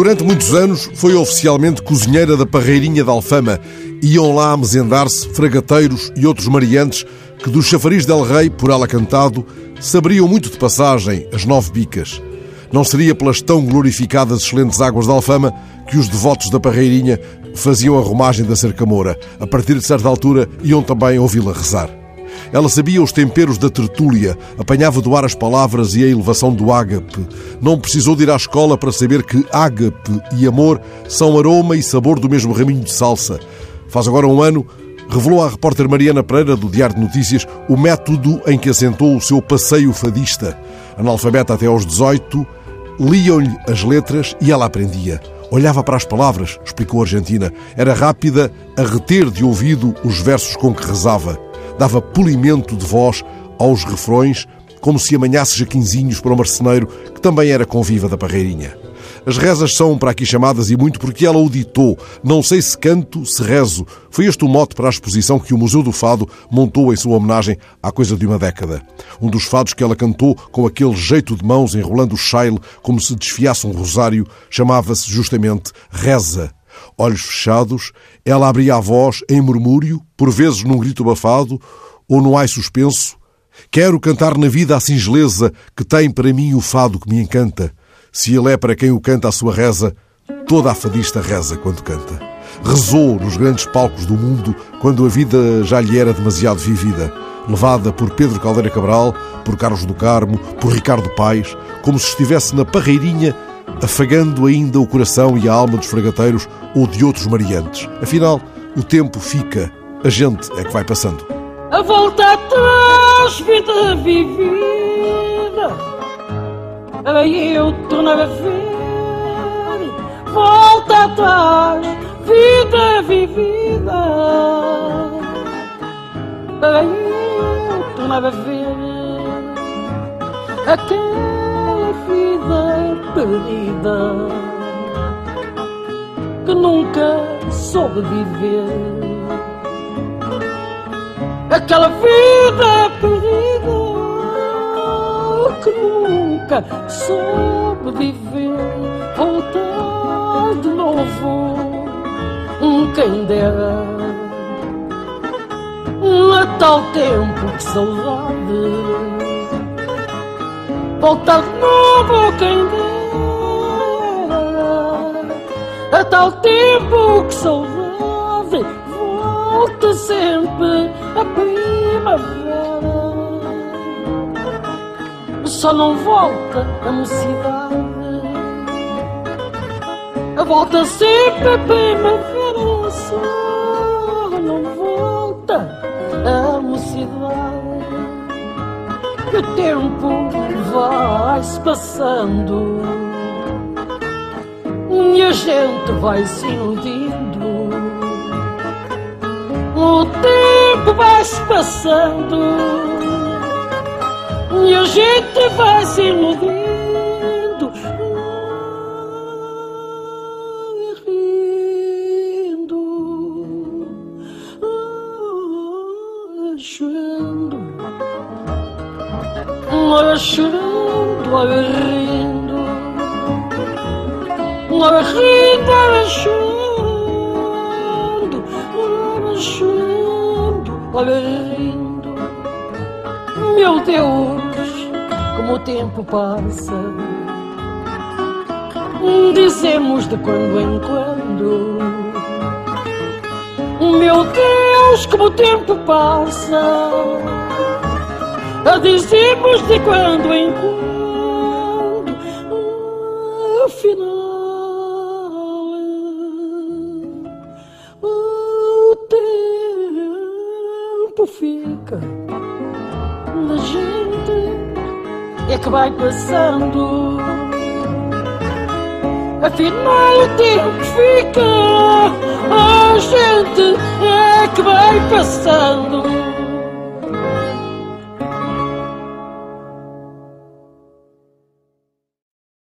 Durante muitos anos foi oficialmente cozinheira da Parreirinha de Alfama. Iam lá mezendar-se fragateiros e outros mariantes que do chafariz del rei, por ela cantado, saberiam muito de passagem as nove bicas. Não seria pelas tão glorificadas excelentes águas de Alfama que os devotos da Parreirinha faziam a romagem da cercamoura. A partir de certa altura iam também ouvi-la rezar. Ela sabia os temperos da tertúlia, apanhava do ar as palavras e a elevação do ágape. Não precisou de ir à escola para saber que ágape e amor são aroma e sabor do mesmo raminho de salsa. Faz agora um ano, revelou à repórter Mariana Pereira, do Diário de Notícias, o método em que assentou o seu passeio fadista. Analfabeta até aos 18, liam-lhe as letras e ela aprendia. Olhava para as palavras, explicou a Argentina. Era rápida a reter de ouvido os versos com que rezava dava polimento de voz aos refrões, como se amanhasse jaquinzinhos para o marceneiro, que também era conviva da parreirinha. As rezas são para aqui chamadas e muito porque ela o ditou. Não sei se canto, se rezo. Foi este o mote para a exposição que o Museu do Fado montou em sua homenagem há coisa de uma década. Um dos fados que ela cantou com aquele jeito de mãos enrolando o chaile como se desfiasse um rosário chamava-se justamente Reza. Olhos fechados, ela abria a voz em murmúrio, por vezes num grito abafado ou no ai suspenso. Quero cantar na vida a singeleza que tem para mim o fado que me encanta. Se ele é para quem o canta a sua reza, toda a fadista reza quando canta. Rezou nos grandes palcos do mundo quando a vida já lhe era demasiado vivida, levada por Pedro Caldeira Cabral, por Carlos do Carmo, por Ricardo Paes, como se estivesse na parreirinha afagando ainda o coração e a alma dos fragateiros ou de outros mariantes. Afinal, o tempo fica, a gente é que vai passando. A volta atrás, vida vivida, para eu tornar a ver. Volta atrás, vida vivida, para eu tornar a ver. Aquele vida perdida que nunca soube viver. Aquela vida perdida que nunca soube viver. Voltar de novo, quem dera. A tal tempo que saudade volta de novo quem dera a tal tempo que saudade volta sempre a primavera. Só não volta a mocidade. Volta sempre a primavera só passando. E a gente vai se iludindo. O tempo vai-se passando. E a gente vai se iludindo. Ora chorando, ora rindo Ora rindo, ora chorando Ora chorando, ora rindo Meu Deus, como o tempo passa. Dizemos de quando em quando Meu Deus, como o tempo passa. Dizemos de quando em quando, fica gente é que vai passando. Afinal, o tempo fica, a gente é.